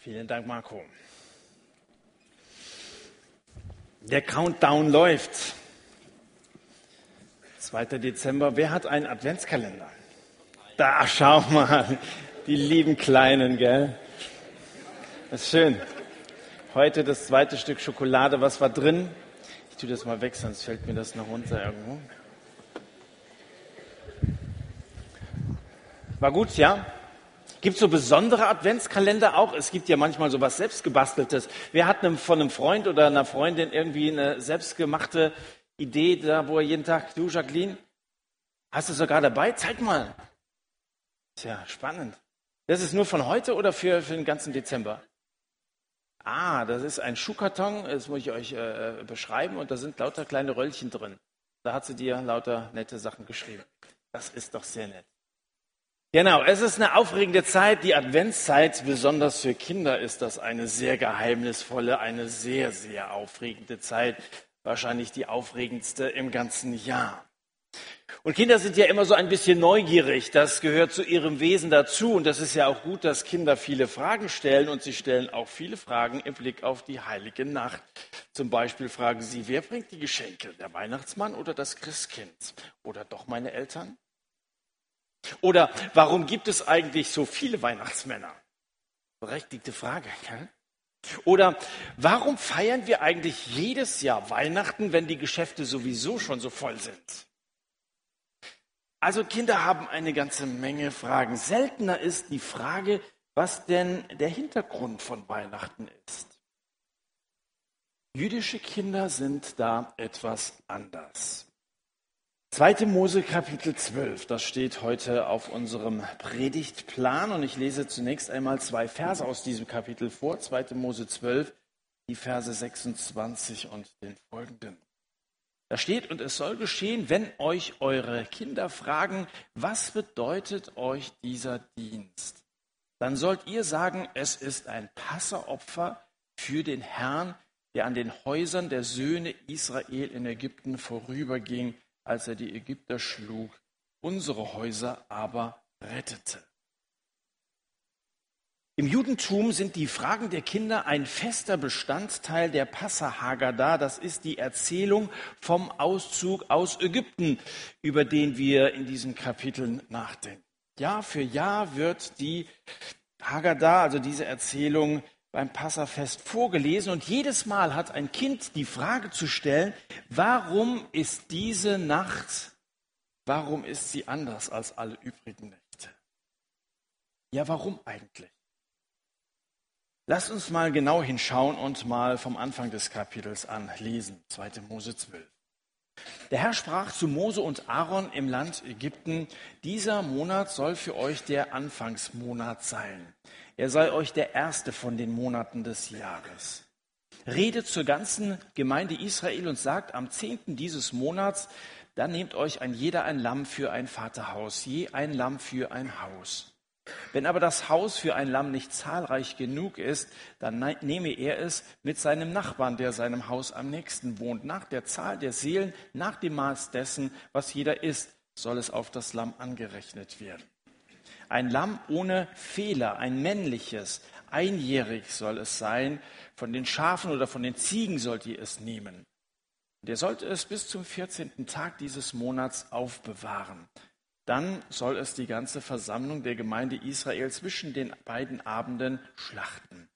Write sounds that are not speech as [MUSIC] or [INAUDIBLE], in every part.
Vielen Dank, Marco. Der Countdown läuft. 2. Dezember. Wer hat einen Adventskalender? Da, schau mal. Die lieben Kleinen, gell? Das ist schön. Heute das zweite Stück Schokolade. Was war drin? Ich tue das mal weg, sonst fällt mir das noch runter irgendwo. War gut, ja? Gibt es so besondere Adventskalender auch? Es gibt ja manchmal so was selbstgebasteltes. Wer hat einem, von einem Freund oder einer Freundin irgendwie eine selbstgemachte Idee, da wo er jeden Tag, du Jacqueline, hast du sogar dabei? Zeig mal. Tja, spannend. Das ist nur von heute oder für, für den ganzen Dezember? Ah, das ist ein Schuhkarton, das muss ich euch äh, beschreiben und da sind lauter kleine Röllchen drin. Da hat sie dir lauter nette Sachen geschrieben. Das ist doch sehr nett. Genau, es ist eine aufregende Zeit. Die Adventszeit, besonders für Kinder, ist das eine sehr geheimnisvolle, eine sehr, sehr aufregende Zeit. Wahrscheinlich die aufregendste im ganzen Jahr. Und Kinder sind ja immer so ein bisschen neugierig. Das gehört zu ihrem Wesen dazu. Und das ist ja auch gut, dass Kinder viele Fragen stellen. Und sie stellen auch viele Fragen im Blick auf die heilige Nacht. Zum Beispiel fragen sie, wer bringt die Geschenke? Der Weihnachtsmann oder das Christkind? Oder doch meine Eltern? Oder warum gibt es eigentlich so viele Weihnachtsmänner? Berechtigte Frage. Gell? Oder warum feiern wir eigentlich jedes Jahr Weihnachten, wenn die Geschäfte sowieso schon so voll sind? Also Kinder haben eine ganze Menge Fragen. Seltener ist die Frage, was denn der Hintergrund von Weihnachten ist. Jüdische Kinder sind da etwas anders. 2. Mose Kapitel 12, das steht heute auf unserem Predigtplan und ich lese zunächst einmal zwei Verse aus diesem Kapitel vor. 2. Mose 12, die Verse 26 und den folgenden. Da steht, und es soll geschehen, wenn euch eure Kinder fragen, was bedeutet euch dieser Dienst? Dann sollt ihr sagen, es ist ein Passeropfer für den Herrn, der an den Häusern der Söhne Israel in Ägypten vorüberging als er die Ägypter schlug, unsere Häuser aber rettete. Im Judentum sind die Fragen der Kinder ein fester Bestandteil der Passa Haggadah. Das ist die Erzählung vom Auszug aus Ägypten, über den wir in diesen Kapiteln nachdenken. Jahr für Jahr wird die Haggadah, also diese Erzählung, beim Passafest vorgelesen und jedes Mal hat ein Kind die Frage zu stellen, warum ist diese Nacht, warum ist sie anders als alle übrigen Nächte? Ja, warum eigentlich? Lasst uns mal genau hinschauen und mal vom Anfang des Kapitels an lesen, 2. Mose 12. Der Herr sprach zu Mose und Aaron im Land Ägypten, dieser Monat soll für euch der Anfangsmonat sein. Er sei euch der erste von den Monaten des Jahres. Redet zur ganzen Gemeinde Israel und sagt am zehnten dieses Monats, dann nehmt euch ein jeder ein Lamm für ein Vaterhaus, je ein Lamm für ein Haus. Wenn aber das Haus für ein Lamm nicht zahlreich genug ist, dann nehme er es mit seinem Nachbarn, der seinem Haus am nächsten wohnt. Nach der Zahl der Seelen, nach dem Maß dessen, was jeder ist, soll es auf das Lamm angerechnet werden. Ein Lamm ohne Fehler, ein männliches, einjährig soll es sein. Von den Schafen oder von den Ziegen sollt ihr es nehmen. Der sollte es bis zum 14. Tag dieses Monats aufbewahren. Dann soll es die ganze Versammlung der Gemeinde Israel zwischen den beiden Abenden schlachten.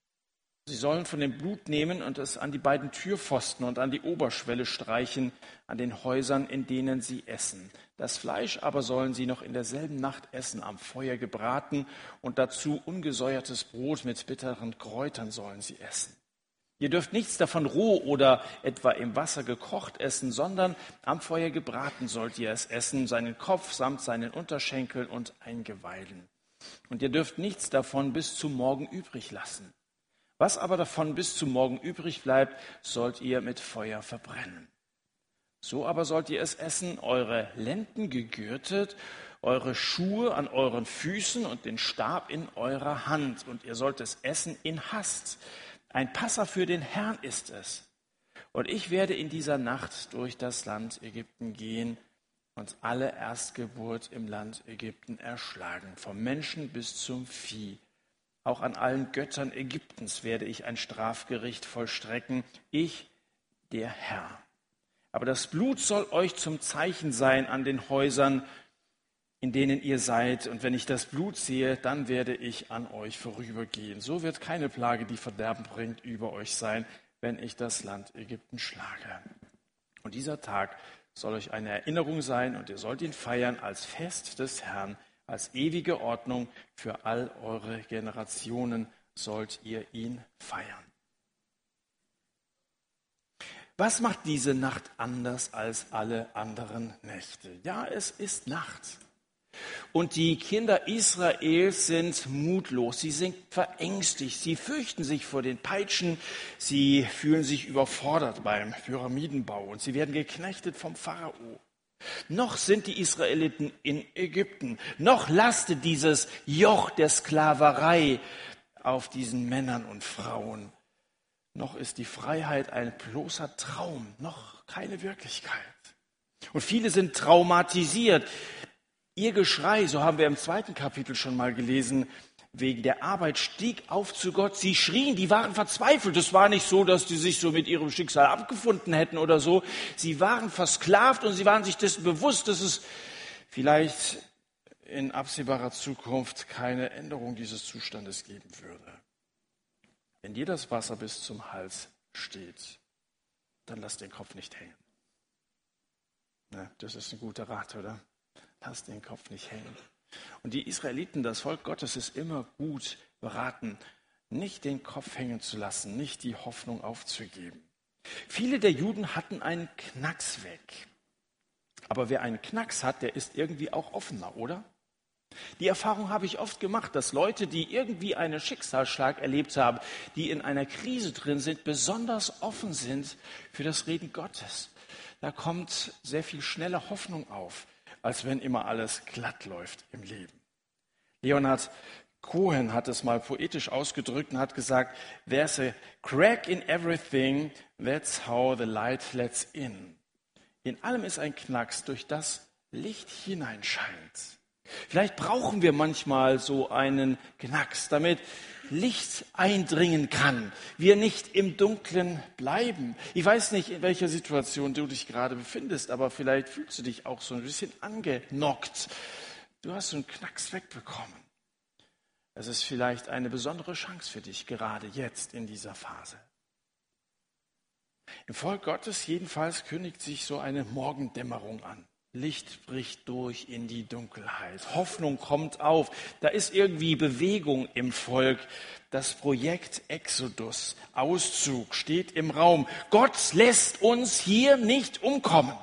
Sie sollen von dem Blut nehmen und es an die beiden Türpfosten und an die Oberschwelle streichen, an den Häusern, in denen sie essen. Das Fleisch aber sollen sie noch in derselben Nacht essen, am Feuer gebraten, und dazu ungesäuertes Brot mit bitteren Kräutern sollen sie essen. Ihr dürft nichts davon roh oder etwa im Wasser gekocht essen, sondern am Feuer gebraten sollt ihr es essen, seinen Kopf samt seinen Unterschenkeln und Eingeweiden. Und ihr dürft nichts davon bis zum Morgen übrig lassen. Was aber davon bis zum Morgen übrig bleibt, sollt ihr mit Feuer verbrennen. So aber sollt ihr es essen, eure Lenden gegürtet, eure Schuhe an euren Füßen und den Stab in eurer Hand. Und ihr sollt es essen in Hast. Ein Passer für den Herrn ist es. Und ich werde in dieser Nacht durch das Land Ägypten gehen und alle Erstgeburt im Land Ägypten erschlagen, vom Menschen bis zum Vieh Auch an allen Göttern Ägyptens werde ich ein Strafgericht vollstrecken. Ich, der Herr. Aber das Blut soll euch zum Zeichen sein an den Häusern, in denen ihr seid. Und wenn ich das Blut sehe, dann werde ich an euch vorübergehen. So wird keine Plage, die Verderben bringt, über euch sein, wenn ich das Land Ägypten schlage. Und dieser Tag soll euch eine Erinnerung sein und ihr sollt ihn feiern als Fest des Herrn, als ewige Ordnung für all eure Generationen sollt ihr ihn feiern. Was macht diese Nacht anders als alle anderen Nächte? Ja, es ist Nacht. Und die Kinder Israels sind mutlos, sie sind verängstigt, sie fürchten sich vor den Peitschen, sie fühlen sich überfordert beim Pyramidenbau und sie werden geknechtet vom Pharao. Noch sind die Israeliten in Ägypten, noch lastet dieses Joch der Sklaverei auf diesen Männern und Frauen. Noch ist die Freiheit ein bloßer Traum, noch keine Wirklichkeit. Und viele sind traumatisiert. Ihr Geschrei, so haben wir im zweiten Kapitel schon mal gelesen, wegen der Arbeit stieg auf zu Gott. Sie schrien, die waren verzweifelt. Es war nicht so, dass die sich so mit ihrem Schicksal abgefunden hätten oder so. Sie waren versklavt und sie waren sich dessen bewusst, dass es vielleicht in absehbarer Zukunft keine Änderung dieses Zustandes geben würde. Wenn dir das Wasser bis zum Hals steht, dann lass den Kopf nicht hängen. Na, das ist ein guter Rat, oder? Lass den Kopf nicht hängen. Und die Israeliten, das Volk Gottes, ist immer gut beraten, nicht den Kopf hängen zu lassen, nicht die Hoffnung aufzugeben. Viele der Juden hatten einen Knacks weg. Aber wer einen Knacks hat, der ist irgendwie auch offener, oder? Die Erfahrung habe ich oft gemacht, dass Leute, die irgendwie einen Schicksalsschlag erlebt haben, die in einer Krise drin sind, besonders offen sind für das Reden Gottes. Da kommt sehr viel schneller Hoffnung auf als wenn immer alles glatt läuft im Leben. Leonhard Cohen hat es mal poetisch ausgedrückt und hat gesagt, there's a crack in everything, that's how the light lets in. In allem ist ein Knacks, durch das Licht hineinscheint. Vielleicht brauchen wir manchmal so einen Knacks, damit Licht eindringen kann, wir nicht im Dunkeln bleiben. Ich weiß nicht, in welcher Situation du dich gerade befindest, aber vielleicht fühlst du dich auch so ein bisschen angenockt. Du hast so einen Knacks wegbekommen. Es ist vielleicht eine besondere Chance für dich, gerade jetzt in dieser Phase. Im Volk Gottes jedenfalls kündigt sich so eine Morgendämmerung an. Licht bricht durch in die Dunkelheit. Hoffnung kommt auf. Da ist irgendwie Bewegung im Volk. Das Projekt Exodus, Auszug, steht im Raum. Gott lässt uns hier nicht umkommen.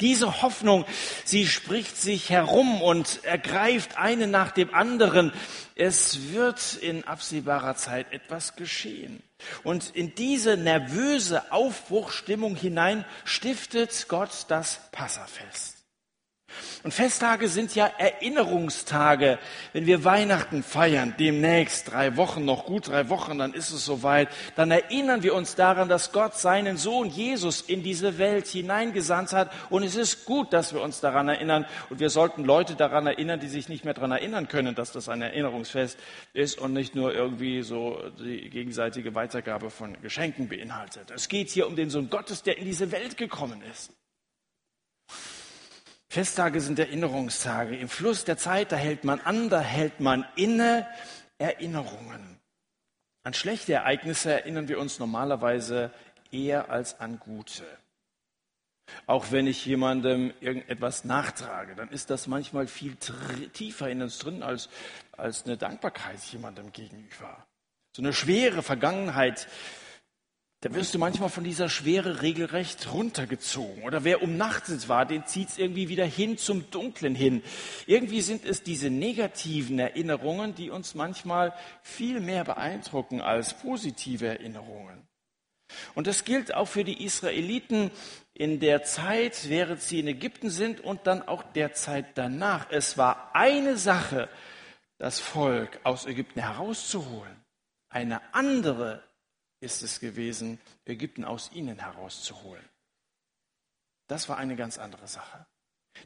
Diese Hoffnung, sie spricht sich herum und ergreift eine nach dem anderen. Es wird in absehbarer Zeit etwas geschehen. Und in diese nervöse Aufbruchstimmung hinein stiftet Gott das Passafest. Und Festtage sind ja Erinnerungstage. Wenn wir Weihnachten feiern, demnächst drei Wochen, noch gut drei Wochen, dann ist es soweit, dann erinnern wir uns daran, dass Gott seinen Sohn Jesus in diese Welt hineingesandt hat. Und es ist gut, dass wir uns daran erinnern. Und wir sollten Leute daran erinnern, die sich nicht mehr daran erinnern können, dass das ein Erinnerungsfest ist und nicht nur irgendwie so die gegenseitige Weitergabe von Geschenken beinhaltet. Es geht hier um den Sohn Gottes, der in diese Welt gekommen ist. Festtage sind Erinnerungstage. Im Fluss der Zeit, da hält man an, da hält man inne Erinnerungen. An schlechte Ereignisse erinnern wir uns normalerweise eher als an gute. Auch wenn ich jemandem irgendetwas nachtrage, dann ist das manchmal viel tiefer in uns drin als, als eine Dankbarkeit jemandem gegenüber. So eine schwere Vergangenheit, da wirst du manchmal von dieser Schwere regelrecht runtergezogen. Oder wer umnachtet war, den zieht es irgendwie wieder hin zum Dunklen hin. Irgendwie sind es diese negativen Erinnerungen, die uns manchmal viel mehr beeindrucken als positive Erinnerungen. Und das gilt auch für die Israeliten in der Zeit, während sie in Ägypten sind und dann auch der Zeit danach. Es war eine Sache, das Volk aus Ägypten herauszuholen. Eine andere ist es gewesen, Ägypten aus ihnen herauszuholen. Das war eine ganz andere Sache.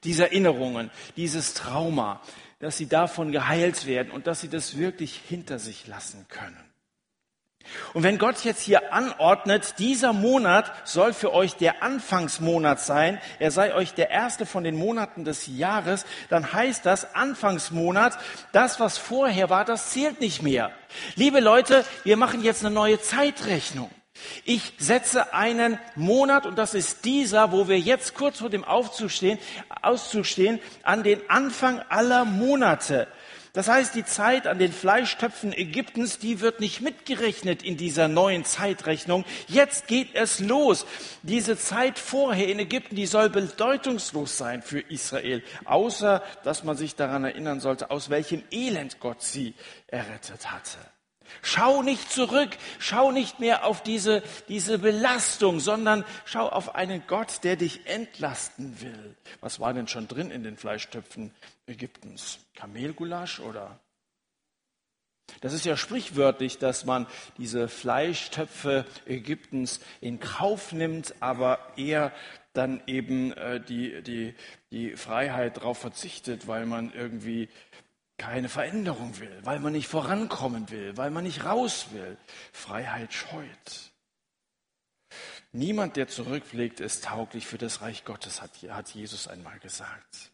diese Erinnerungen, dieses Trauma, dass sie davon geheilt werden und dass sie das wirklich hinter sich lassen können. Und wenn Gott jetzt hier anordnet, dieser Monat soll für euch der Anfangsmonat sein, er sei euch der erste von den Monaten des Jahres, dann heißt das Anfangsmonat, das was vorher war, das zählt nicht mehr. Liebe Leute, wir machen jetzt eine neue Zeitrechnung. Ich setze einen Monat, und das ist dieser, wo wir jetzt kurz vor dem Aufzug stehen, Auszug stehen, an den Anfang aller Monate. Das heißt, die Zeit an den Fleischtöpfen Ägyptens, die wird nicht mitgerechnet in dieser neuen Zeitrechnung. Jetzt geht es los. Diese Zeit vorher in Ägypten, die soll bedeutungslos sein für Israel, außer dass man sich daran erinnern sollte, aus welchem Elend Gott sie errettet hatte. Schau nicht zurück, schau nicht mehr auf diese, diese Belastung, sondern schau auf einen Gott, der dich entlasten will. Was war denn schon drin in den Fleischtöpfen Ägyptens? Kamelgulasch oder? Das ist ja sprichwörtlich, dass man diese Fleischtöpfe Ägyptens in Kauf nimmt, aber eher dann eben äh, die, die, die Freiheit darauf verzichtet, weil man irgendwie keine Veränderung will, weil man nicht vorankommen will, weil man nicht raus will. Freiheit scheut. Niemand, der zurückblickt, ist tauglich für das Reich Gottes, hat Jesus einmal gesagt.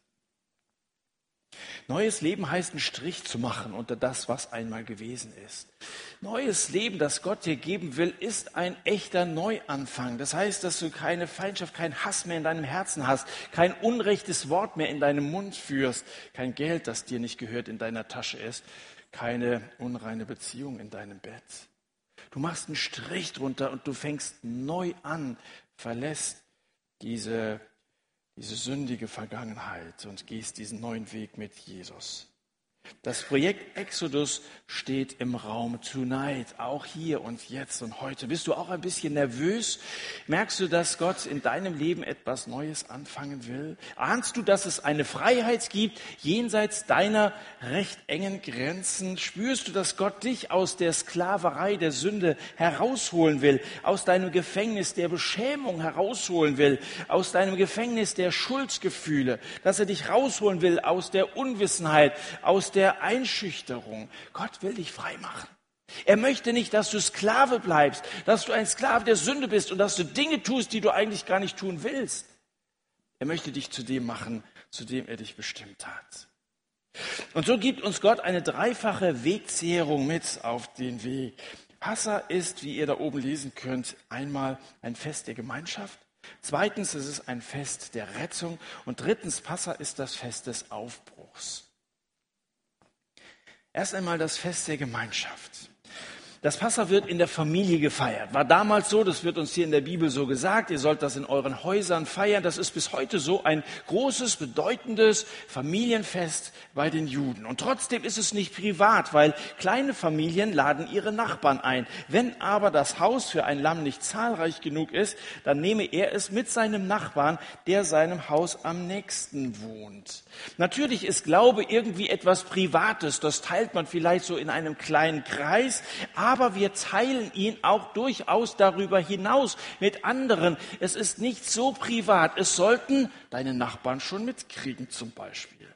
Neues Leben heißt, einen Strich zu machen unter das, was einmal gewesen ist. Neues Leben, das Gott dir geben will, ist ein echter Neuanfang. Das heißt, dass du keine Feindschaft, keinen Hass mehr in deinem Herzen hast, kein unrechtes Wort mehr in deinem Mund führst, kein Geld, das dir nicht gehört, in deiner Tasche ist, keine unreine Beziehung in deinem Bett. Du machst einen Strich drunter und du fängst neu an, verlässt diese diese sündige Vergangenheit und gehst diesen neuen Weg mit Jesus. Das Projekt Exodus steht im Raum tonight, auch hier und jetzt und heute. Bist du auch ein bisschen nervös? Merkst du, dass Gott in deinem Leben etwas Neues anfangen will? Ahnst du, dass es eine Freiheit gibt jenseits deiner recht engen Grenzen? Spürst du, dass Gott dich aus der Sklaverei der Sünde herausholen will, aus deinem Gefängnis der Beschämung herausholen will, aus deinem Gefängnis der Schuldgefühle, dass er dich rausholen will aus der Unwissenheit, aus der der Einschüchterung. Gott will dich frei machen. Er möchte nicht, dass du Sklave bleibst, dass du ein Sklave der Sünde bist und dass du Dinge tust, die du eigentlich gar nicht tun willst. Er möchte dich zu dem machen, zu dem er dich bestimmt hat. Und so gibt uns Gott eine dreifache Wegzehrung mit auf den Weg. Passa ist, wie ihr da oben lesen könnt, einmal ein Fest der Gemeinschaft. Zweitens ist es ein Fest der Rettung. Und drittens, Passa ist das Fest des Aufbruchs. Erst einmal das Fest der Gemeinschaft. Das Passa wird in der Familie gefeiert. War damals so, das wird uns hier in der Bibel so gesagt. Ihr sollt das in euren Häusern feiern. Das ist bis heute so ein großes, bedeutendes Familienfest bei den Juden. Und trotzdem ist es nicht privat, weil kleine Familien laden ihre Nachbarn ein. Wenn aber das Haus für ein Lamm nicht zahlreich genug ist, dann nehme er es mit seinem Nachbarn, der seinem Haus am nächsten wohnt. Natürlich ist Glaube irgendwie etwas Privates. Das teilt man vielleicht so in einem kleinen Kreis aber wir teilen ihn auch durchaus darüber hinaus mit anderen. Es ist nicht so privat. Es sollten deine Nachbarn schon mitkriegen zum Beispiel.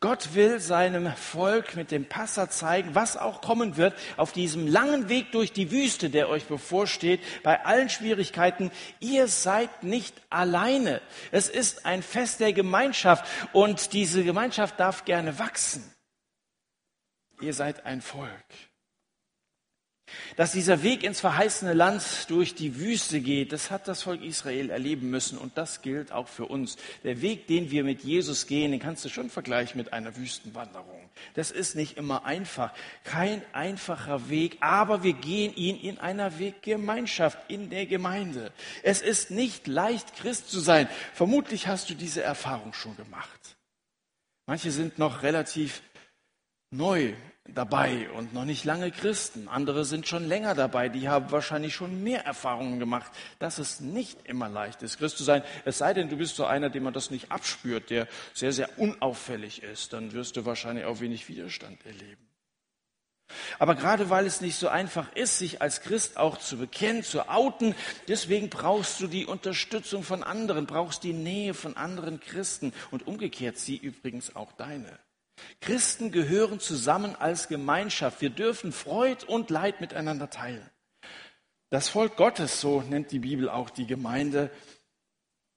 Gott will seinem Volk mit dem Passa zeigen, was auch kommen wird auf diesem langen Weg durch die Wüste, der euch bevorsteht, bei allen Schwierigkeiten. Ihr seid nicht alleine. Es ist ein Fest der Gemeinschaft und diese Gemeinschaft darf gerne wachsen. Ihr seid ein Volk dass dieser Weg ins verheißene Land durch die Wüste geht, das hat das Volk Israel erleben müssen und das gilt auch für uns. Der Weg, den wir mit Jesus gehen, den kannst du schon vergleichen mit einer Wüstenwanderung. Das ist nicht immer einfach, kein einfacher Weg, aber wir gehen ihn in einer Weggemeinschaft, in der Gemeinde. Es ist nicht leicht, Christ zu sein. Vermutlich hast du diese Erfahrung schon gemacht. Manche sind noch relativ neu dabei und noch nicht lange Christen. Andere sind schon länger dabei, die haben wahrscheinlich schon mehr Erfahrungen gemacht, dass es nicht immer leicht ist, Christ zu sein. Es sei denn, du bist so einer, dem man das nicht abspürt, der sehr, sehr unauffällig ist, dann wirst du wahrscheinlich auch wenig Widerstand erleben. Aber gerade weil es nicht so einfach ist, sich als Christ auch zu bekennen, zu outen, deswegen brauchst du die Unterstützung von anderen, brauchst die Nähe von anderen Christen und umgekehrt sie übrigens auch deine. Christen gehören zusammen als Gemeinschaft. Wir dürfen Freud und Leid miteinander teilen. Das Volk Gottes, so nennt die Bibel auch die Gemeinde,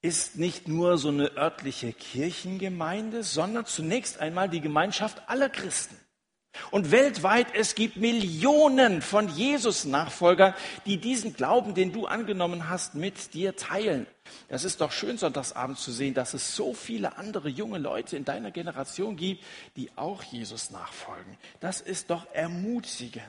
ist nicht nur so eine örtliche Kirchengemeinde, sondern zunächst einmal die Gemeinschaft aller Christen. Und weltweit, es gibt Millionen von Jesus-Nachfolgern, die diesen Glauben, den du angenommen hast, mit dir teilen. Das ist doch schön, sonntagsabend zu sehen, dass es so viele andere junge Leute in deiner Generation gibt, die auch Jesus nachfolgen. Das ist doch ermutigend.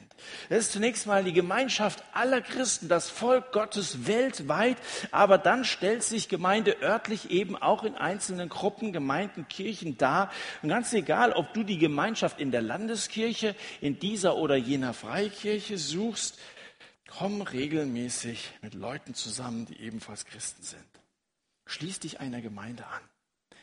Das ist zunächst mal die Gemeinschaft aller Christen, das Volk Gottes weltweit, aber dann stellt sich Gemeinde örtlich eben auch in einzelnen Gruppen, Gemeinden, Kirchen dar. Und ganz egal, ob du die Gemeinschaft in der Landeskirche, in dieser oder jener Freikirche suchst, Komm regelmäßig mit Leuten zusammen, die ebenfalls Christen sind. Schließ dich einer Gemeinde an.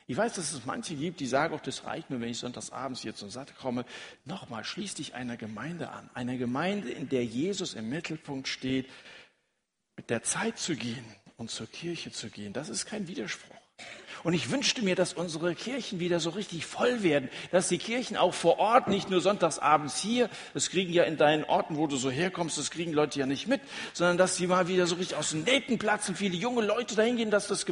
Ich weiß, dass es manche gibt, die sagen, auch das reicht mir, wenn ich sonntagsabends hier zum Satt komme. Nochmal, schließ dich einer Gemeinde an. Einer Gemeinde, in der Jesus im Mittelpunkt steht, mit der Zeit zu gehen und zur Kirche zu gehen. Das ist kein Widerspruch. Und ich wünschte mir, dass unsere Kirchen wieder so richtig voll werden, dass die Kirchen auch vor Ort, nicht nur sonntagsabends hier, das kriegen ja in deinen Orten, wo du so herkommst, das kriegen Leute ja nicht mit, sondern dass sie mal wieder so richtig aus dem Nähten platzen, viele junge Leute dahin gehen, dass das,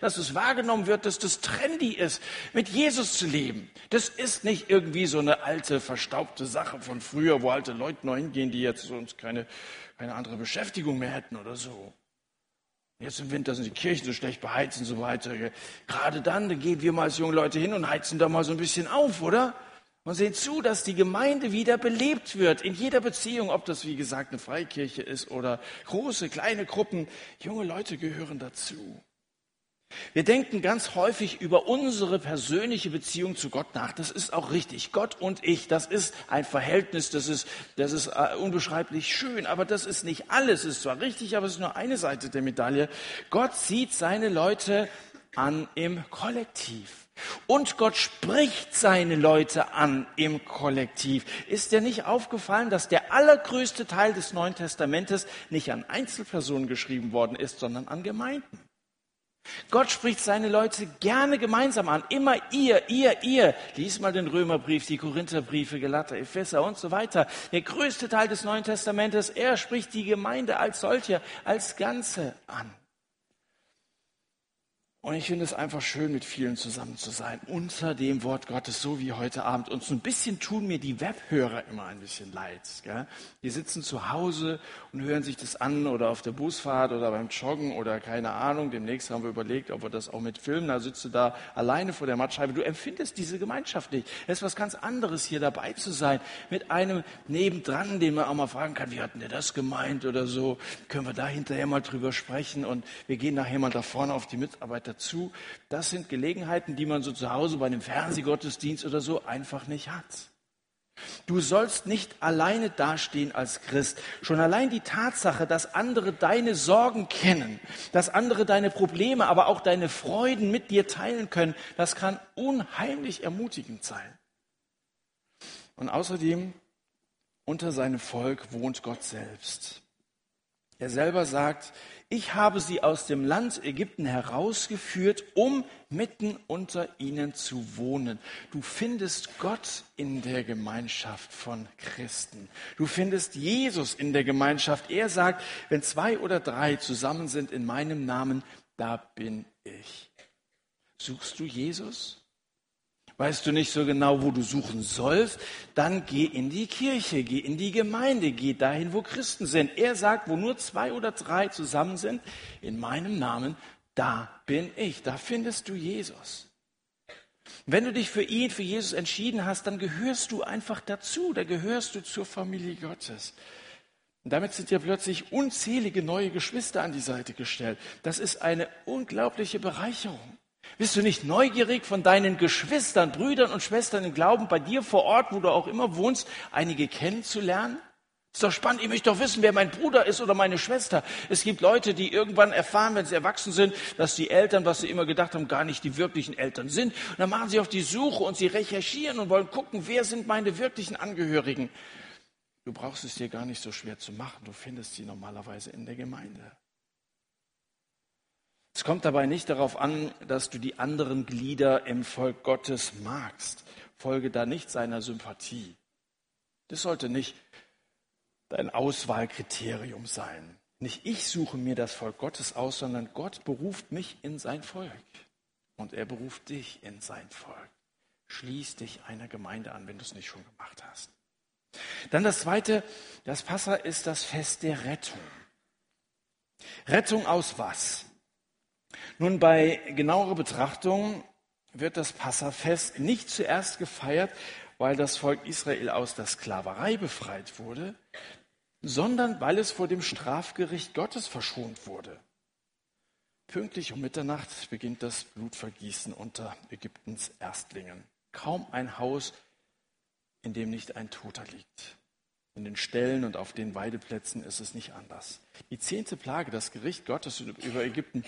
dass das wahrgenommen wird, dass das trendy ist, mit Jesus zu leben. Das ist nicht irgendwie so eine alte, verstaubte Sache von früher, wo alte Leute noch hingehen, die jetzt sonst keine, keine andere Beschäftigung mehr hätten oder so. Jetzt im Winter sind die Kirchen so schlecht beheizt und so weiter. Gerade dann, dann gehen wir mal als junge Leute hin und heizen da mal so ein bisschen auf, oder? Und sehen zu, dass die Gemeinde wieder belebt wird. In jeder Beziehung, ob das wie gesagt eine Freikirche ist oder große, kleine Gruppen. Junge Leute gehören dazu. Wir denken ganz häufig über unsere persönliche Beziehung zu Gott nach. Das ist auch richtig. Gott und ich, das ist ein Verhältnis, das ist, das ist äh, unbeschreiblich schön, aber das ist nicht alles. Es ist zwar richtig, aber es ist nur eine Seite der Medaille. Gott sieht seine Leute an im Kollektiv. Und Gott spricht seine Leute an im Kollektiv. Ist dir nicht aufgefallen, dass der allergrößte Teil des Neuen Testamentes nicht an Einzelpersonen geschrieben worden ist, sondern an Gemeinden? Gott spricht seine Leute gerne gemeinsam an. Immer ihr, ihr, ihr. Lies mal den Römerbrief, die Korintherbriefe, Galater, Epheser und so weiter. Der größte Teil des Neuen Testamentes, er spricht die Gemeinde als solche, als Ganze an. Und ich finde es einfach schön, mit vielen zusammen zu sein, unter dem Wort Gottes, so wie heute Abend. Und so ein bisschen tun mir die Webhörer immer ein bisschen leid. Gell? Die sitzen zu Hause und hören sich das an oder auf der Busfahrt oder beim Joggen oder keine Ahnung. Demnächst haben wir überlegt, ob wir das auch mit filmen. Da sitzt du da alleine vor der Mattscheibe. Du empfindest diese Gemeinschaft nicht. Es ist was ganz anderes, hier dabei zu sein. Mit einem nebendran, den man auch mal fragen kann, wie hat denn der das gemeint oder so. Können wir da hinterher mal drüber sprechen und wir gehen nachher mal da vorne auf die Mitarbeiter dazu. Das sind Gelegenheiten, die man so zu Hause bei einem Fernsehgottesdienst oder so einfach nicht hat. Du sollst nicht alleine dastehen als Christ. Schon allein die Tatsache, dass andere deine Sorgen kennen, dass andere deine Probleme, aber auch deine Freuden mit dir teilen können, das kann unheimlich ermutigend sein. Und außerdem, unter seinem Volk wohnt Gott selbst. Er selber sagt, ich habe sie aus dem Land Ägypten herausgeführt, um mitten unter ihnen zu wohnen. Du findest Gott in der Gemeinschaft von Christen. Du findest Jesus in der Gemeinschaft. Er sagt, wenn zwei oder drei zusammen sind in meinem Namen, da bin ich. Suchst du Jesus? Weißt du nicht so genau, wo du suchen sollst, dann geh in die Kirche, geh in die Gemeinde, geh dahin, wo Christen sind. Er sagt, wo nur zwei oder drei zusammen sind, in meinem Namen, da bin ich, da findest du Jesus. Wenn du dich für ihn, für Jesus entschieden hast, dann gehörst du einfach dazu, da gehörst du zur Familie Gottes. Und damit sind ja plötzlich unzählige neue Geschwister an die Seite gestellt. Das ist eine unglaubliche Bereicherung. Bist du nicht neugierig von deinen Geschwistern, Brüdern und Schwestern im Glauben bei dir vor Ort, wo du auch immer wohnst, einige kennenzulernen? Ist doch spannend, ich möchte doch wissen, wer mein Bruder ist oder meine Schwester. Es gibt Leute, die irgendwann erfahren, wenn sie erwachsen sind, dass die Eltern, was sie immer gedacht haben, gar nicht die wirklichen Eltern sind. Und dann machen sie auf die Suche und sie recherchieren und wollen gucken, wer sind meine wirklichen Angehörigen. Du brauchst es dir gar nicht so schwer zu machen. Du findest sie normalerweise in der Gemeinde. Es kommt dabei nicht darauf an, dass du die anderen Glieder im Volk Gottes magst. Folge da nicht seiner Sympathie. Das sollte nicht dein Auswahlkriterium sein. Nicht ich suche mir das Volk Gottes aus, sondern Gott beruft mich in sein Volk. Und er beruft dich in sein Volk. Schließ dich einer Gemeinde an, wenn du es nicht schon gemacht hast. Dann das zweite, das Passa ist das Fest der Rettung. Rettung aus was? Nun, bei genauerer Betrachtung wird das Passafest nicht zuerst gefeiert, weil das Volk Israel aus der Sklaverei befreit wurde, sondern weil es vor dem Strafgericht Gottes verschont wurde. Pünktlich um Mitternacht beginnt das Blutvergießen unter Ägyptens Erstlingen. Kaum ein Haus, in dem nicht ein Toter liegt. In den Ställen und auf den Weideplätzen ist es nicht anders. Die zehnte Plage, das Gericht Gottes über Ägypten,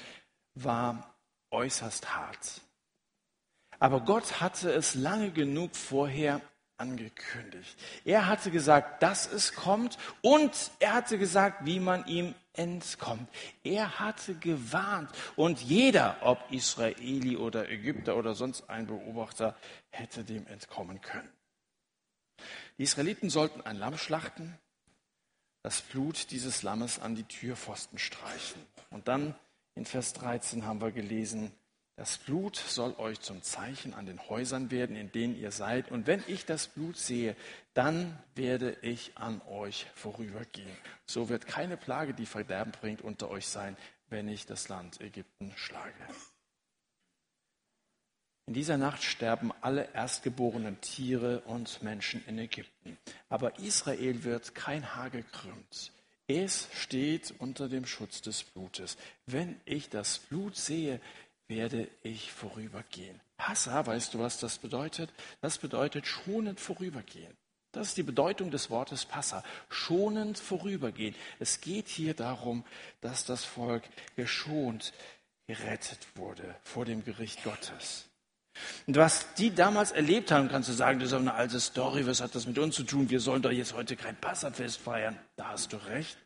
war äußerst hart. Aber Gott hatte es lange genug vorher angekündigt. Er hatte gesagt, dass es kommt und er hatte gesagt, wie man ihm entkommt. Er hatte gewarnt und jeder, ob Israeli oder Ägypter oder sonst ein Beobachter, hätte dem entkommen können. Die Israeliten sollten ein Lamm schlachten, das Blut dieses Lammes an die Türpfosten streichen. Und dann in Vers 13 haben wir gelesen, das Blut soll euch zum Zeichen an den Häusern werden, in denen ihr seid. Und wenn ich das Blut sehe, dann werde ich an euch vorübergehen. So wird keine Plage, die Verderben bringt, unter euch sein, wenn ich das Land Ägypten schlage. In dieser Nacht sterben alle erstgeborenen Tiere und Menschen in Ägypten. Aber Israel wird kein Haar gekrümmt. Es steht unter dem Schutz des Blutes. Wenn ich das Blut sehe, werde ich vorübergehen. Passa, weißt du, was das bedeutet? Das bedeutet schonend vorübergehen. Das ist die Bedeutung des Wortes Passa. Schonend vorübergehen. Es geht hier darum, dass das Volk geschont, gerettet wurde vor dem Gericht Gottes. Und was die damals erlebt haben, kannst du sagen, das ist eine alte Story, was hat das mit uns zu tun? Wir sollen doch jetzt heute kein Passafest feiern. Da hast du recht.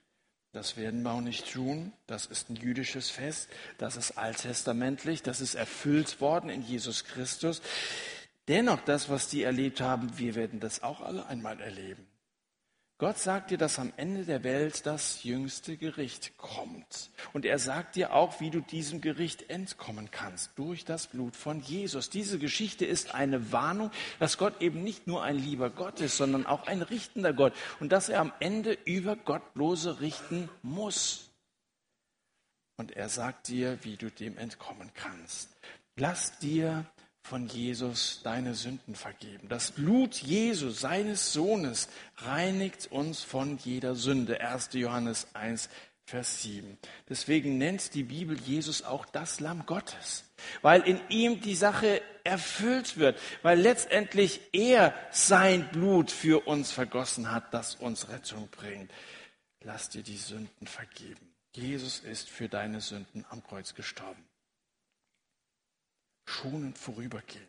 Das werden wir auch nicht tun. Das ist ein jüdisches Fest. Das ist alttestamentlich. Das ist erfüllt worden in Jesus Christus. Dennoch, das, was die erlebt haben, wir werden das auch alle einmal erleben. Gott sagt dir, dass am Ende der Welt das jüngste Gericht kommt. Und er sagt dir auch, wie du diesem Gericht entkommen kannst, durch das Blut von Jesus. Diese Geschichte ist eine Warnung, dass Gott eben nicht nur ein lieber Gott ist, sondern auch ein richtender Gott. Und dass er am Ende über Gottlose richten muss. Und er sagt dir, wie du dem entkommen kannst. Lass dir von Jesus deine Sünden vergeben. Das Blut Jesu, seines Sohnes, reinigt uns von jeder Sünde. 1. Johannes 1, Vers 7. Deswegen nennt die Bibel Jesus auch das Lamm Gottes, weil in ihm die Sache erfüllt wird, weil letztendlich er sein Blut für uns vergossen hat, das uns Rettung bringt. Lass dir die Sünden vergeben. Jesus ist für deine Sünden am Kreuz gestorben schonend vorübergehen.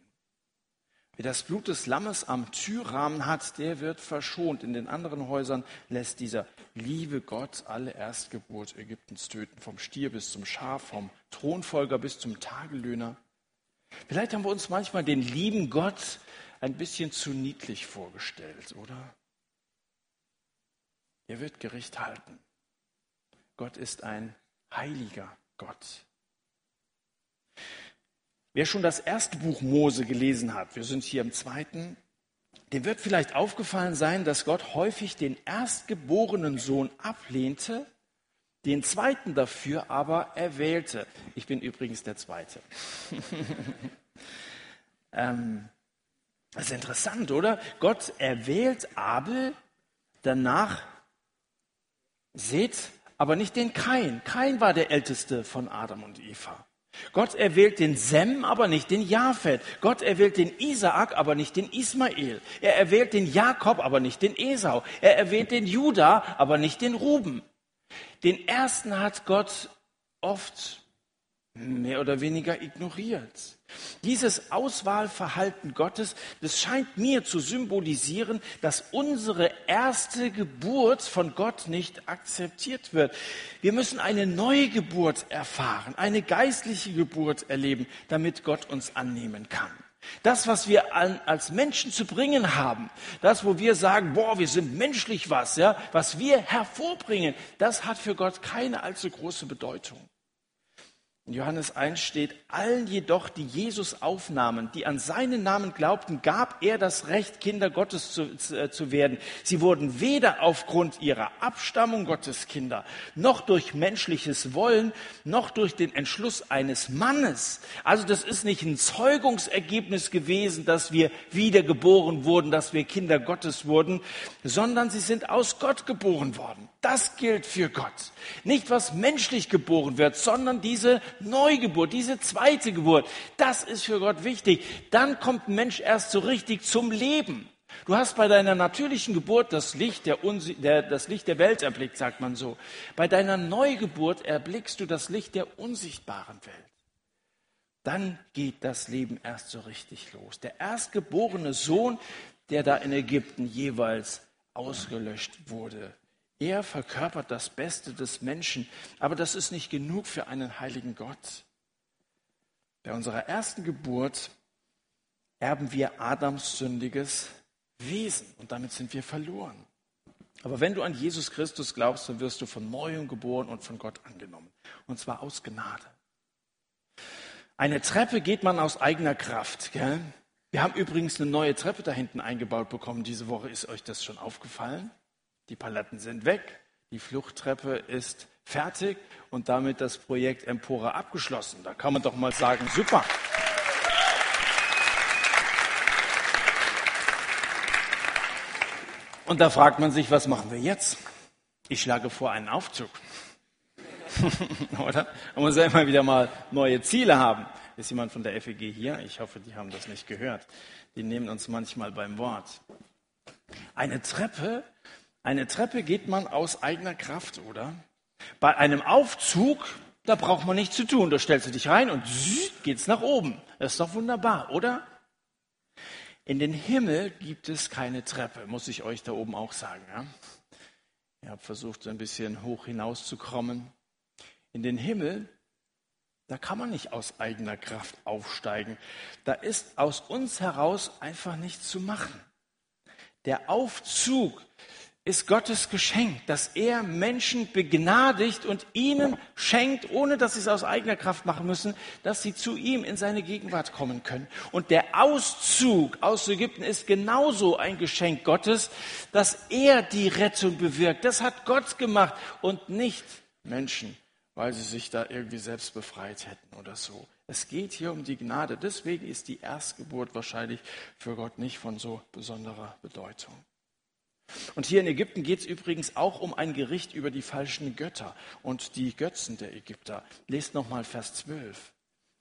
Wer das Blut des Lammes am Türrahmen hat, der wird verschont. In den anderen Häusern lässt dieser liebe Gott alle Erstgeburt Ägyptens töten, vom Stier bis zum Schaf, vom Thronfolger bis zum Tagelöhner. Vielleicht haben wir uns manchmal den lieben Gott ein bisschen zu niedlich vorgestellt, oder? Er wird Gericht halten. Gott ist ein heiliger Gott. Wer schon das erste Buch Mose gelesen hat, wir sind hier im zweiten, dem wird vielleicht aufgefallen sein, dass Gott häufig den erstgeborenen Sohn ablehnte, den zweiten dafür aber erwählte. Ich bin übrigens der zweite. [LAUGHS] ähm, das ist interessant, oder? Gott erwählt Abel, danach Seth, aber nicht den Kain. Kain war der älteste von Adam und Eva. Gott erwählt den Sem, aber nicht den Japhet. Gott erwählt den Isaak, aber nicht den Ismael. Er erwählt den Jakob, aber nicht den Esau. Er erwählt den Judah, aber nicht den Ruben. Den ersten hat Gott oft mehr oder weniger ignoriert. Dieses Auswahlverhalten Gottes, das scheint mir zu symbolisieren, dass unsere erste Geburt von Gott nicht akzeptiert wird. Wir müssen eine neue Geburt erfahren, eine geistliche Geburt erleben, damit Gott uns annehmen kann. Das, was wir als Menschen zu bringen haben, das, wo wir sagen, boah, wir sind menschlich was, ja, was wir hervorbringen, das hat für Gott keine allzu große Bedeutung. In Johannes 1 steht, allen jedoch, die Jesus aufnahmen, die an seinen Namen glaubten, gab er das Recht, Kinder Gottes zu, äh, zu, werden. Sie wurden weder aufgrund ihrer Abstammung Gottes Kinder, noch durch menschliches Wollen, noch durch den Entschluss eines Mannes. Also das ist nicht ein Zeugungsergebnis gewesen, dass wir wiedergeboren wurden, dass wir Kinder Gottes wurden, sondern sie sind aus Gott geboren worden. Das gilt für Gott. Nicht was menschlich geboren wird, sondern diese Neugeburt, diese zweite Geburt. Das ist für Gott wichtig. Dann kommt ein Mensch erst so richtig zum Leben. Du hast bei deiner natürlichen Geburt das Licht der, der, das Licht der Welt erblickt, sagt man so. Bei deiner Neugeburt erblickst du das Licht der unsichtbaren Welt. Dann geht das Leben erst so richtig los. Der erstgeborene Sohn, der da in Ägypten jeweils ausgelöscht wurde, er verkörpert das Beste des Menschen, aber das ist nicht genug für einen heiligen Gott. Bei unserer ersten Geburt erben wir Adams sündiges Wesen und damit sind wir verloren. Aber wenn du an Jesus Christus glaubst, dann wirst du von neuem geboren und von Gott angenommen. Und zwar aus Gnade. Eine Treppe geht man aus eigener Kraft. Gell? Wir haben übrigens eine neue Treppe da hinten eingebaut bekommen diese Woche. Ist euch das schon aufgefallen? Die Paletten sind weg, die Fluchttreppe ist fertig und damit das Projekt Empora abgeschlossen. Da kann man doch mal sagen, super. Und da fragt man sich, was machen wir jetzt? Ich schlage vor einen Aufzug. [LAUGHS] Oder? Man muss ja immer wieder mal neue Ziele haben. Ist jemand von der FEG hier? Ich hoffe, die haben das nicht gehört. Die nehmen uns manchmal beim Wort. Eine Treppe eine Treppe geht man aus eigener Kraft, oder? Bei einem Aufzug, da braucht man nichts zu tun. Da stellst du dich rein und geht's nach oben. Das ist doch wunderbar, oder? In den Himmel gibt es keine Treppe, muss ich euch da oben auch sagen. Ja? Ihr habt versucht, so ein bisschen hoch hinauszukommen. In den Himmel, da kann man nicht aus eigener Kraft aufsteigen. Da ist aus uns heraus einfach nichts zu machen. Der Aufzug ist Gottes Geschenk, dass er Menschen begnadigt und ihnen schenkt, ohne dass sie es aus eigener Kraft machen müssen, dass sie zu ihm in seine Gegenwart kommen können. Und der Auszug aus Ägypten ist genauso ein Geschenk Gottes, dass er die Rettung bewirkt. Das hat Gott gemacht und nicht Menschen, weil sie sich da irgendwie selbst befreit hätten oder so. Es geht hier um die Gnade. Deswegen ist die Erstgeburt wahrscheinlich für Gott nicht von so besonderer Bedeutung. Und hier in Ägypten geht es übrigens auch um ein Gericht über die falschen Götter und die Götzen der Ägypter. Lest nochmal Vers 12.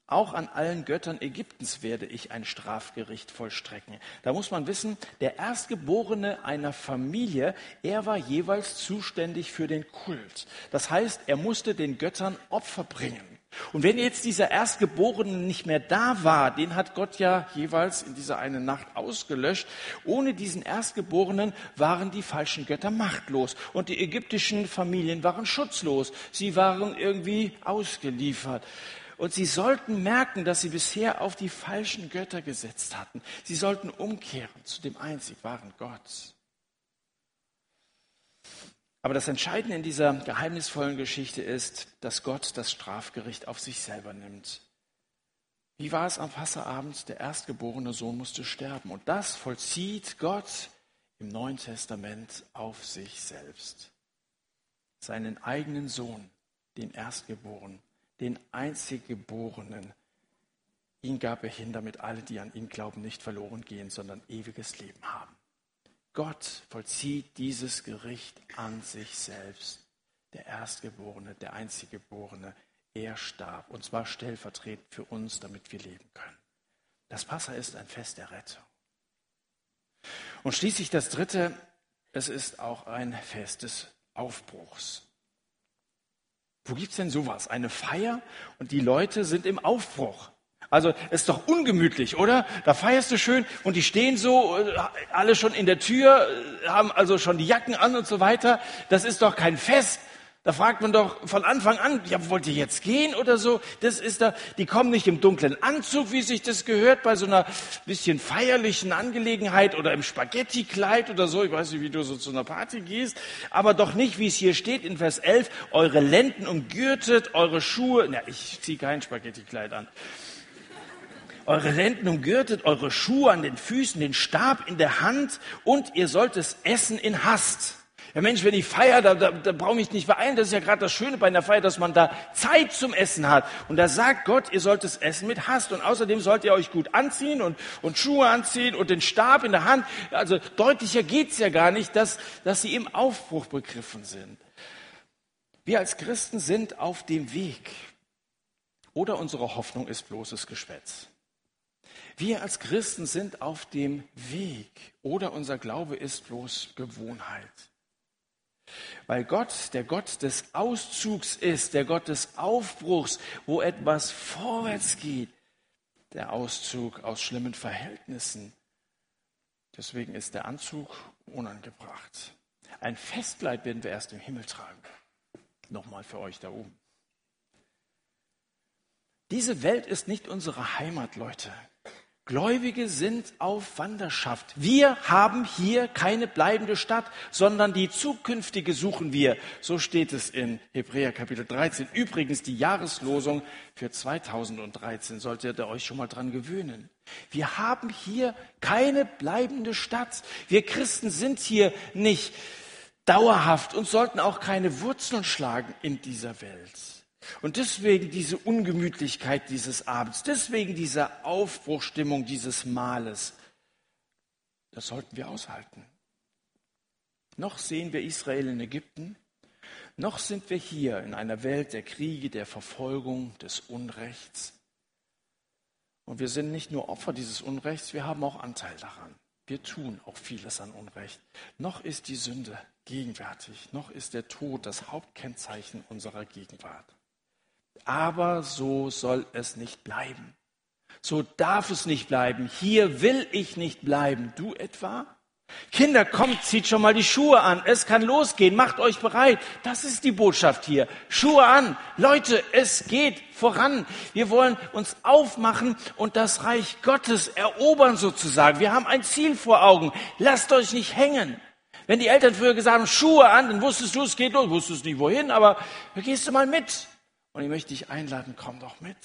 Auch an allen Göttern Ägyptens werde ich ein Strafgericht vollstrecken. Da muss man wissen, der Erstgeborene einer Familie, er war jeweils zuständig für den Kult. Das heißt, er musste den Göttern Opfer bringen. Und wenn jetzt dieser Erstgeborene nicht mehr da war, den hat Gott ja jeweils in dieser einen Nacht ausgelöscht, ohne diesen Erstgeborenen waren die falschen Götter machtlos und die ägyptischen Familien waren schutzlos. Sie waren irgendwie ausgeliefert. Und sie sollten merken, dass sie bisher auf die falschen Götter gesetzt hatten. Sie sollten umkehren zu dem einzig wahren Gott. Aber das Entscheidende in dieser geheimnisvollen Geschichte ist, dass Gott das Strafgericht auf sich selber nimmt. Wie war es am Passerabend? Der erstgeborene Sohn musste sterben. Und das vollzieht Gott im Neuen Testament auf sich selbst. Seinen eigenen Sohn, den Erstgeborenen, den Einziggeborenen, ihn gab er hin, damit alle, die an ihn glauben, nicht verloren gehen, sondern ewiges Leben haben. Gott vollzieht dieses Gericht an sich selbst. Der Erstgeborene, der Einziggeborene, er starb. Und zwar stellvertretend für uns, damit wir leben können. Das Passa ist ein Fest der Rettung. Und schließlich das Dritte, es ist auch ein Fest des Aufbruchs. Wo gibt's denn sowas? Eine Feier und die Leute sind im Aufbruch. Also ist doch ungemütlich, oder? Da feierst du schön und die stehen so äh, alle schon in der Tür, äh, haben also schon die Jacken an und so weiter. Das ist doch kein Fest. Da fragt man doch von Anfang an, ja, wollt ihr jetzt gehen oder so? Das ist da, die kommen nicht im dunklen Anzug, wie sich das gehört, bei so einer bisschen feierlichen Angelegenheit oder im Spaghetti-Kleid oder so. Ich weiß nicht, wie du so zu einer Party gehst, aber doch nicht, wie es hier steht in Vers 11, eure Lenden umgürtet, eure Schuhe, na, ich ziehe kein Spaghetti-Kleid an eure Lenden umgürtet, eure Schuhe an den Füßen, den Stab in der Hand und ihr sollt es essen in Hast. Ja Mensch, wenn ich feiere, da, da, da brauche ich nicht beeilen. Das ist ja gerade das Schöne bei einer Feier, dass man da Zeit zum Essen hat. Und da sagt Gott, ihr sollt es essen mit Hast. Und außerdem sollt ihr euch gut anziehen und, und Schuhe anziehen und den Stab in der Hand. Also deutlicher geht's ja gar nicht, dass, dass sie im Aufbruch begriffen sind. Wir als Christen sind auf dem Weg. Oder unsere Hoffnung ist bloßes Geschwätz. Wir als Christen sind auf dem Weg oder unser Glaube ist bloß Gewohnheit. Weil Gott der Gott des Auszugs ist, der Gott des Aufbruchs, wo etwas vorwärts geht, der Auszug aus schlimmen Verhältnissen. Deswegen ist der Anzug unangebracht. Ein Festkleid werden wir erst im Himmel tragen. Nochmal für euch da oben. Diese Welt ist nicht unsere Heimat, Leute. Gläubige sind auf Wanderschaft. Wir haben hier keine bleibende Stadt, sondern die zukünftige suchen wir. So steht es in Hebräer Kapitel 13. Übrigens die Jahreslosung für 2013 solltet ihr euch schon mal dran gewöhnen. Wir haben hier keine bleibende Stadt. Wir Christen sind hier nicht dauerhaft und sollten auch keine Wurzeln schlagen in dieser Welt. Und deswegen diese Ungemütlichkeit dieses Abends, deswegen diese Aufbruchstimmung dieses Mahles, das sollten wir aushalten. Noch sehen wir Israel in Ägypten, noch sind wir hier in einer Welt der Kriege, der Verfolgung, des Unrechts. Und wir sind nicht nur Opfer dieses Unrechts, wir haben auch Anteil daran. Wir tun auch vieles an Unrecht. Noch ist die Sünde gegenwärtig, noch ist der Tod das Hauptkennzeichen unserer Gegenwart. Aber so soll es nicht bleiben. So darf es nicht bleiben. Hier will ich nicht bleiben. Du etwa? Kinder, kommt, zieht schon mal die Schuhe an. Es kann losgehen. Macht euch bereit. Das ist die Botschaft hier. Schuhe an. Leute, es geht voran. Wir wollen uns aufmachen und das Reich Gottes erobern sozusagen. Wir haben ein Ziel vor Augen. Lasst euch nicht hängen. Wenn die Eltern früher gesagt haben, Schuhe an, dann wusstest du, es geht los. Wusstest nicht wohin, aber gehst du mal mit. Und ich möchte dich einladen, komm doch mit.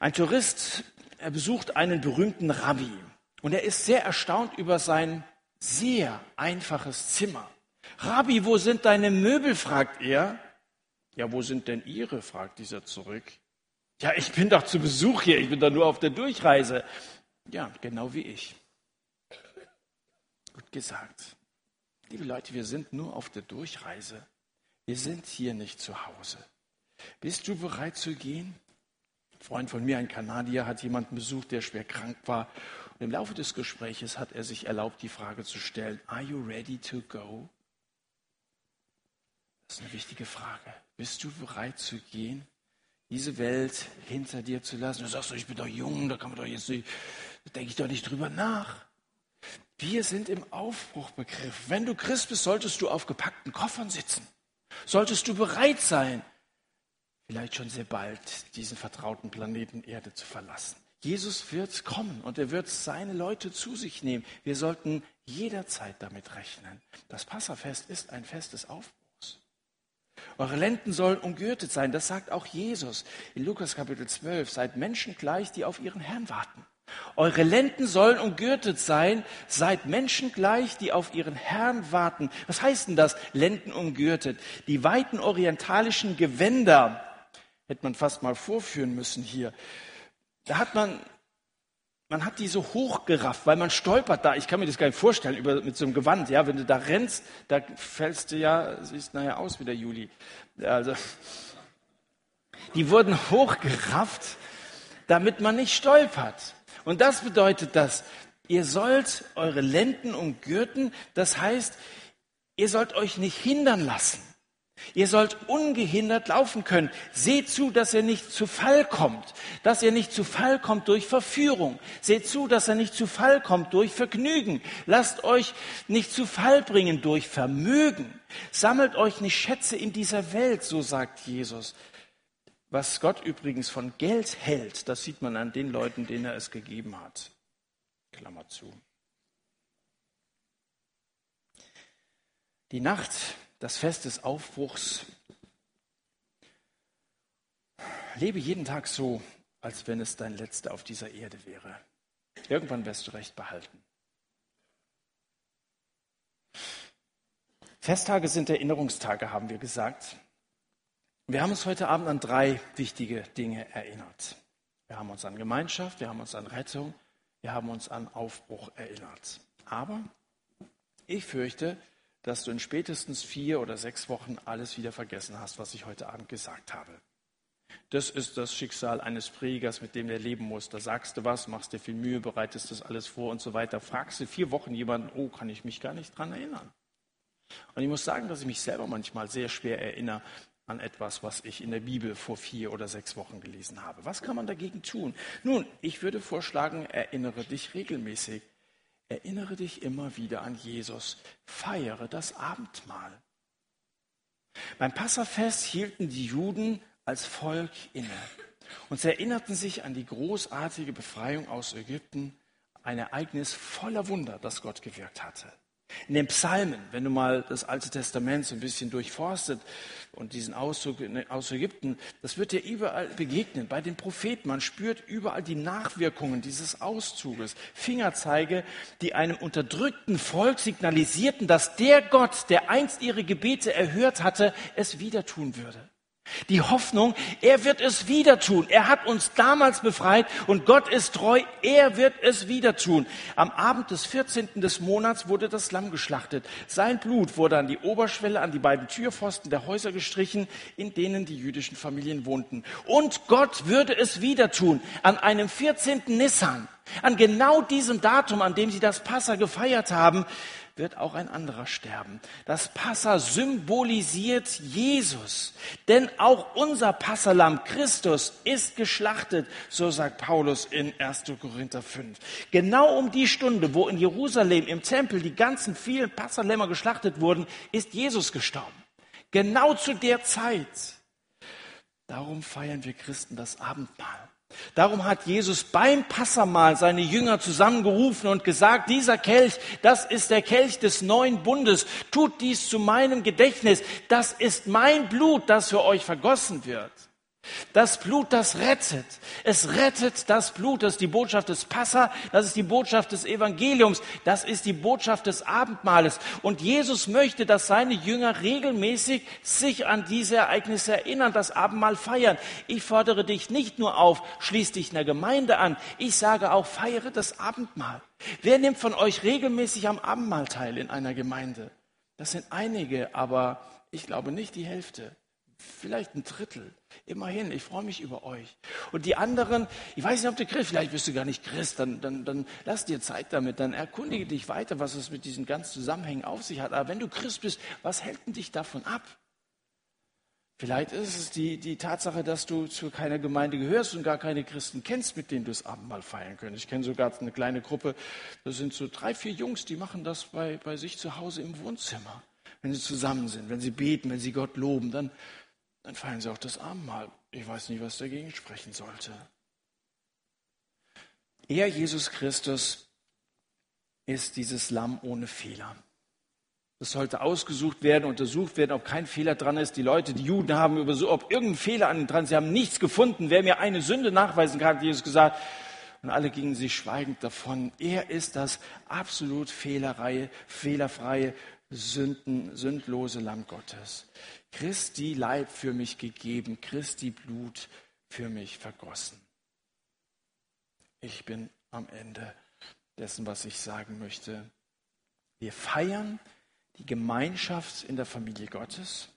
Ein Tourist, er besucht einen berühmten Rabbi und er ist sehr erstaunt über sein sehr einfaches Zimmer. Rabbi, wo sind deine Möbel? fragt er. Ja, wo sind denn Ihre? fragt dieser zurück. Ja, ich bin doch zu Besuch hier, ich bin doch nur auf der Durchreise. Ja, genau wie ich. Gut gesagt. Liebe Leute, wir sind nur auf der Durchreise. Wir sind hier nicht zu Hause. Bist du bereit zu gehen? Ein Freund von mir, ein Kanadier, hat jemanden besucht, der schwer krank war. Und im Laufe des Gespräches hat er sich erlaubt, die Frage zu stellen, Are you ready to go? Das ist eine wichtige Frage. Bist du bereit zu gehen? Diese Welt hinter dir zu lassen. Du sagst, ich bin doch jung, da kann man doch jetzt nicht, da denke ich doch nicht drüber nach. Wir sind im Aufbruchbegriff. Wenn du Christ bist, solltest du auf gepackten Koffern sitzen solltest du bereit sein, vielleicht schon sehr bald diesen vertrauten Planeten Erde zu verlassen. Jesus wird kommen und er wird seine Leute zu sich nehmen. Wir sollten jederzeit damit rechnen. Das Passafest ist ein Fest des Aufbruchs. Eure Lenden sollen umgürtet sein, das sagt auch Jesus in Lukas Kapitel 12. Seid Menschen gleich, die auf ihren Herrn warten. Eure Lenden sollen umgürtet sein, seid Menschen gleich, die auf ihren Herrn warten. Was heißt denn das, Lenden umgürtet? Die weiten orientalischen Gewänder, hätte man fast mal vorführen müssen hier. Da hat man, man hat die so hochgerafft, weil man stolpert da. Ich kann mir das gar nicht vorstellen, über, mit so einem Gewand. Ja, wenn du da rennst, da fällst du ja, siehst nachher aus wie der Juli. Also, die wurden hochgerafft, damit man nicht stolpert. Und das bedeutet das, ihr sollt eure Lenden umgürten, das heißt, ihr sollt euch nicht hindern lassen. Ihr sollt ungehindert laufen können. Seht zu, dass ihr nicht zu Fall kommt, dass ihr nicht zu Fall kommt durch Verführung. Seht zu, dass ihr nicht zu Fall kommt durch Vergnügen. Lasst euch nicht zu Fall bringen durch Vermögen. Sammelt euch nicht Schätze in dieser Welt, so sagt Jesus. Was Gott übrigens von Geld hält, das sieht man an den Leuten, denen er es gegeben hat. Klammer zu. Die Nacht das Fest des Aufbruchs. Lebe jeden Tag so, als wenn es dein letzter auf dieser Erde wäre. Irgendwann wirst du recht behalten. Festtage sind Erinnerungstage, haben wir gesagt. Wir haben uns heute Abend an drei wichtige Dinge erinnert. Wir haben uns an Gemeinschaft, wir haben uns an Rettung, wir haben uns an Aufbruch erinnert. Aber ich fürchte, dass du in spätestens vier oder sechs Wochen alles wieder vergessen hast, was ich heute Abend gesagt habe. Das ist das Schicksal eines Predigers, mit dem er leben muss. Da sagst du was, machst dir viel Mühe, bereitest das alles vor und so weiter. Fragst du vier Wochen jemanden, oh, kann ich mich gar nicht dran erinnern. Und ich muss sagen, dass ich mich selber manchmal sehr schwer erinnere an etwas, was ich in der Bibel vor vier oder sechs Wochen gelesen habe. Was kann man dagegen tun? Nun, ich würde vorschlagen, erinnere dich regelmäßig Erinnere dich immer wieder an Jesus. Feiere das Abendmahl. Beim Passafest hielten die Juden als Volk inne und sie erinnerten sich an die großartige Befreiung aus Ägypten, ein Ereignis voller Wunder, das Gott gewirkt hatte. In den Psalmen, wenn du mal das Alte Testament so ein bisschen durchforstet und diesen Auszug aus Ägypten, das wird dir überall begegnen. Bei den Propheten, man spürt überall die Nachwirkungen dieses Auszuges. Fingerzeige, die einem unterdrückten Volk signalisierten, dass der Gott, der einst ihre Gebete erhört hatte, es wieder tun würde. Die Hoffnung, er wird es wieder tun. Er hat uns damals befreit und Gott ist treu, er wird es wieder tun. Am Abend des 14. des Monats wurde das Lamm geschlachtet. Sein Blut wurde an die Oberschwelle, an die beiden Türpfosten der Häuser gestrichen, in denen die jüdischen Familien wohnten. Und Gott würde es wieder tun, an einem 14. Nissan, an genau diesem Datum, an dem sie das Passa gefeiert haben wird auch ein anderer sterben. Das Passa symbolisiert Jesus. Denn auch unser Passalam Christus ist geschlachtet, so sagt Paulus in 1. Korinther 5. Genau um die Stunde, wo in Jerusalem im Tempel die ganzen vielen Passalämmer geschlachtet wurden, ist Jesus gestorben. Genau zu der Zeit. Darum feiern wir Christen das Abendmahl. Darum hat Jesus beim Passamal seine Jünger zusammengerufen und gesagt, dieser Kelch, das ist der Kelch des neuen Bundes. Tut dies zu meinem Gedächtnis. Das ist mein Blut, das für euch vergossen wird. Das Blut, das rettet. Es rettet das Blut. Das ist die Botschaft des Passa. Das ist die Botschaft des Evangeliums. Das ist die Botschaft des Abendmahles. Und Jesus möchte, dass seine Jünger regelmäßig sich an diese Ereignisse erinnern, das Abendmahl feiern. Ich fordere dich nicht nur auf, schließ dich in der Gemeinde an. Ich sage auch, feiere das Abendmahl. Wer nimmt von euch regelmäßig am Abendmahl teil in einer Gemeinde? Das sind einige, aber ich glaube nicht die Hälfte vielleicht ein Drittel. Immerhin, ich freue mich über euch. Und die anderen, ich weiß nicht, ob du Christ, vielleicht bist du gar nicht Christ, dann, dann, dann lass dir Zeit damit, dann erkundige dich weiter, was es mit diesen ganzen Zusammenhängen auf sich hat. Aber wenn du Christ bist, was hält denn dich davon ab? Vielleicht ist es die, die Tatsache, dass du zu keiner Gemeinde gehörst und gar keine Christen kennst, mit denen du das Abendmahl feiern könntest. Ich kenne sogar eine kleine Gruppe, das sind so drei, vier Jungs, die machen das bei, bei sich zu Hause im Wohnzimmer. Wenn sie zusammen sind, wenn sie beten, wenn sie Gott loben, dann dann feiern sie auch das Abendmahl. Ich weiß nicht, was dagegen sprechen sollte. Er, Jesus Christus, ist dieses Lamm ohne Fehler. Das sollte ausgesucht werden, untersucht werden, ob kein Fehler dran ist. Die Leute, die Juden haben über so, ob irgendein Fehler an ihm dran ist. Sie haben nichts gefunden. Wer mir eine Sünde nachweisen kann, hat Jesus gesagt. Und alle gingen sich schweigend davon. Er ist das absolut fehlerfreie, fehlerfreie, sünden, sündlose Lamm Gottes. Christi Leib für mich gegeben, Christi Blut für mich vergossen. Ich bin am Ende dessen, was ich sagen möchte. Wir feiern die Gemeinschaft in der Familie Gottes.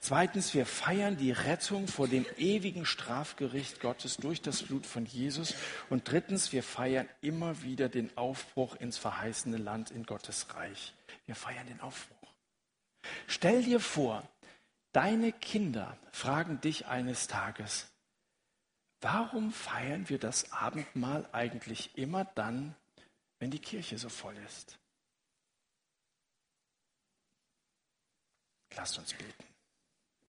Zweitens, wir feiern die Rettung vor dem ewigen Strafgericht Gottes durch das Blut von Jesus. Und drittens, wir feiern immer wieder den Aufbruch ins verheißene Land in Gottes Reich. Wir feiern den Aufbruch. Stell dir vor, Deine Kinder fragen dich eines Tages, warum feiern wir das Abendmahl eigentlich immer dann, wenn die Kirche so voll ist? Lasst uns beten.